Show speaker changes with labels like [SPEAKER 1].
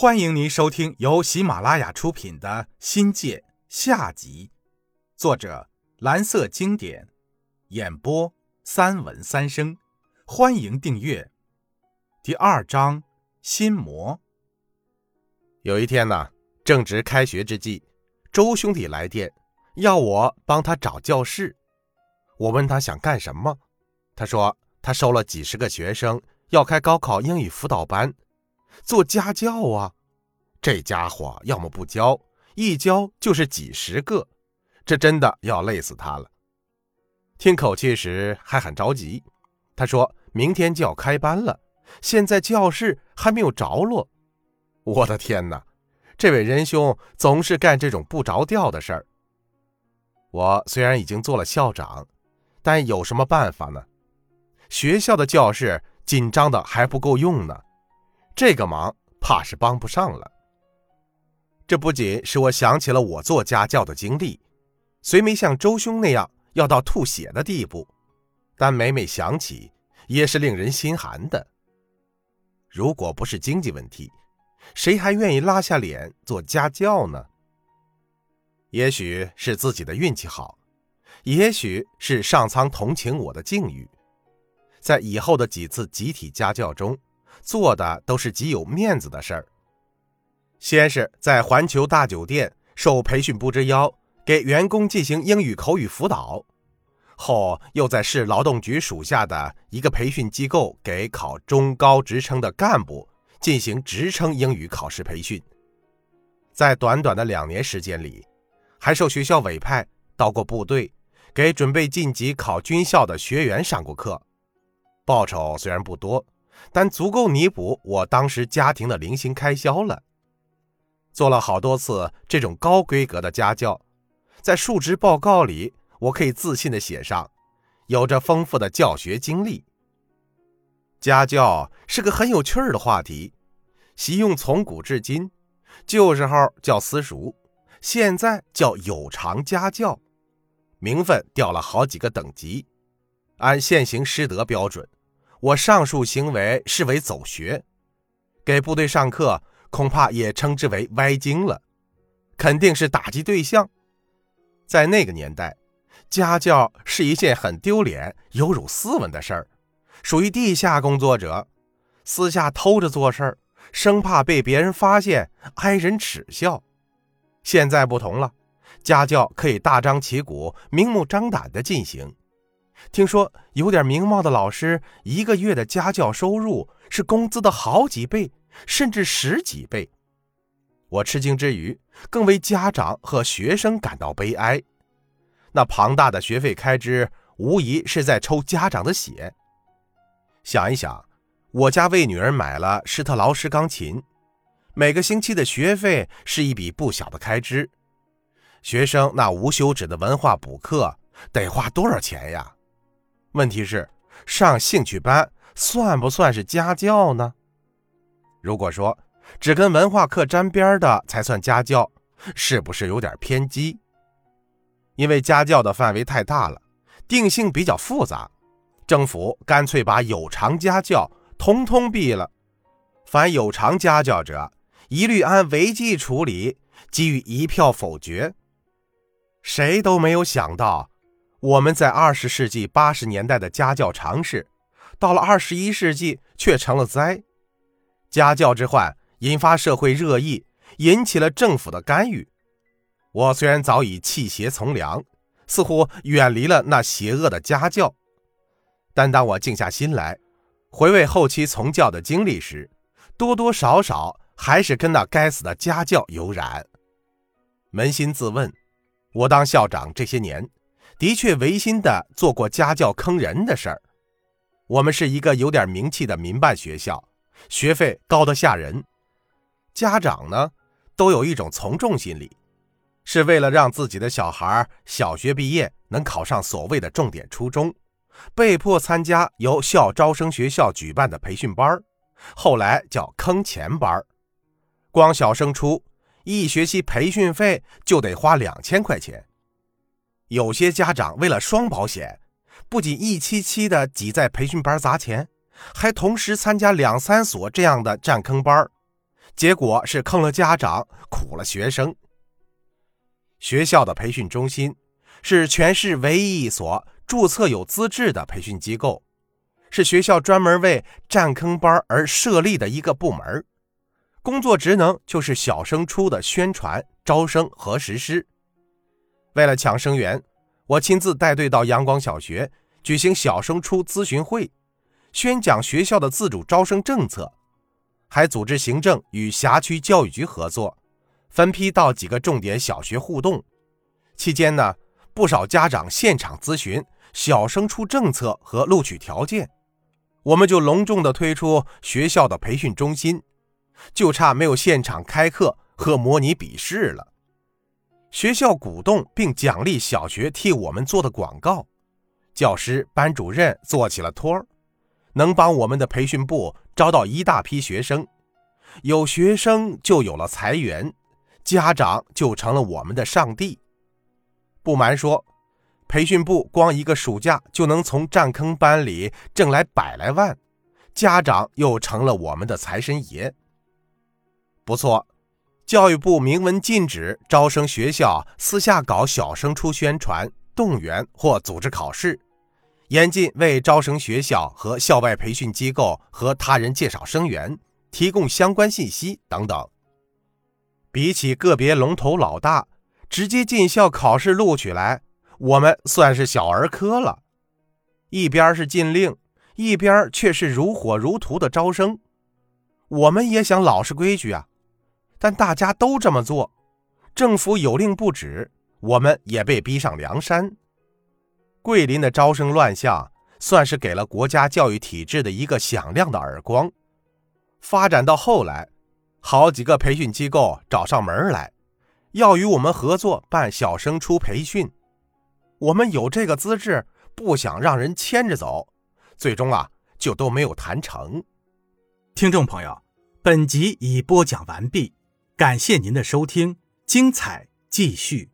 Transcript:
[SPEAKER 1] 欢迎您收听由喜马拉雅出品的《新界》下集，作者蓝色经典，演播三文三生。欢迎订阅。第二章心魔。
[SPEAKER 2] 有一天呢，正值开学之际，周兄弟来电，要我帮他找教室。我问他想干什么，他说他收了几十个学生，要开高考英语辅导班。做家教啊，这家伙要么不教，一教就是几十个，这真的要累死他了。听口气时还很着急，他说明天就要开班了，现在教室还没有着落。我的天哪，这位仁兄总是干这种不着调的事儿。我虽然已经做了校长，但有什么办法呢？学校的教室紧张的还不够用呢。这个忙怕是帮不上了。这不仅使我想起了我做家教的经历，虽没像周兄那样要到吐血的地步，但每每想起也是令人心寒的。如果不是经济问题，谁还愿意拉下脸做家教呢？也许是自己的运气好，也许是上苍同情我的境遇，在以后的几次集体家教中。做的都是极有面子的事儿。先是在环球大酒店受培训部之邀，给员工进行英语口语辅导；后又在市劳动局属下的一个培训机构，给考中高职称的干部进行职称英语考试培训。在短短的两年时间里，还受学校委派到过部队，给准备晋级考军校的学员上过课。报酬虽然不多。但足够弥补我当时家庭的零星开销了。做了好多次这种高规格的家教，在述职报告里，我可以自信地写上，有着丰富的教学经历。家教是个很有趣儿的话题，习用从古至今，旧时候叫私塾，现在叫有偿家教，名分掉了好几个等级，按现行师德标准。我上述行为视为走学，给部队上课恐怕也称之为歪经了，肯定是打击对象。在那个年代，家教是一件很丢脸、有辱斯文的事儿，属于地下工作者，私下偷着做事儿，生怕被别人发现，挨人耻笑。现在不同了，家教可以大张旗鼓、明目张胆地进行。听说有点名望的老师，一个月的家教收入是工资的好几倍，甚至十几倍。我吃惊之余，更为家长和学生感到悲哀。那庞大的学费开支，无疑是在抽家长的血。想一想，我家为女儿买了施特劳斯钢琴，每个星期的学费是一笔不小的开支。学生那无休止的文化补课，得花多少钱呀？问题是，上兴趣班算不算是家教呢？如果说只跟文化课沾边的才算家教，是不是有点偏激？因为家教的范围太大了，定性比较复杂，政府干脆把有偿家教通通毙了。凡有偿家教者，一律按违纪处理，给予一票否决。谁都没有想到。我们在二十世纪八十年代的家教尝试，到了二十一世纪却成了灾。家教之患引发社会热议，引起了政府的干预。我虽然早已弃邪从良，似乎远离了那邪恶的家教，但当我静下心来，回味后期从教的经历时，多多少少还是跟那该死的家教有染。扪心自问，我当校长这些年。的确违心的做过家教坑人的事儿。我们是一个有点名气的民办学校，学费高得吓人。家长呢，都有一种从众心理，是为了让自己的小孩小学毕业能考上所谓的重点初中，被迫参加由校招生学校举办的培训班后来叫坑钱班光小升初一学期培训费就得花两千块钱。有些家长为了双保险，不仅一期期的挤在培训班砸钱，还同时参加两三所这样的占坑班结果是坑了家长，苦了学生。学校的培训中心是全市唯一一所注册有资质的培训机构，是学校专门为占坑班而设立的一个部门，工作职能就是小升初的宣传、招生和实施。为了抢生源，我亲自带队到阳光小学举行小升初咨询会，宣讲学校的自主招生政策，还组织行政与辖区教育局合作，分批到几个重点小学互动。期间呢，不少家长现场咨询小升初政策和录取条件，我们就隆重地推出学校的培训中心，就差没有现场开课和模拟笔试了。学校鼓动并奖励小学替我们做的广告，教师、班主任做起了托儿，能帮我们的培训部招到一大批学生。有学生就有了财源，家长就成了我们的上帝。不瞒说，培训部光一个暑假就能从占坑班里挣来百来万，家长又成了我们的财神爷。不错。教育部明文禁止招生学校私下搞小升初宣传、动员或组织考试，严禁为招生学校和校外培训机构和他人介绍生源、提供相关信息等等。比起个别龙头老大直接进校考试录取来，我们算是小儿科了。一边是禁令，一边却是如火如荼的招生，我们也想老实规矩啊。但大家都这么做，政府有令不止，我们也被逼上梁山。桂林的招生乱象，算是给了国家教育体制的一个响亮的耳光。发展到后来，好几个培训机构找上门来，要与我们合作办小升初培训。我们有这个资质，不想让人牵着走，最终啊，就都没有谈成。
[SPEAKER 1] 听众朋友，本集已播讲完毕。感谢您的收听，精彩继续。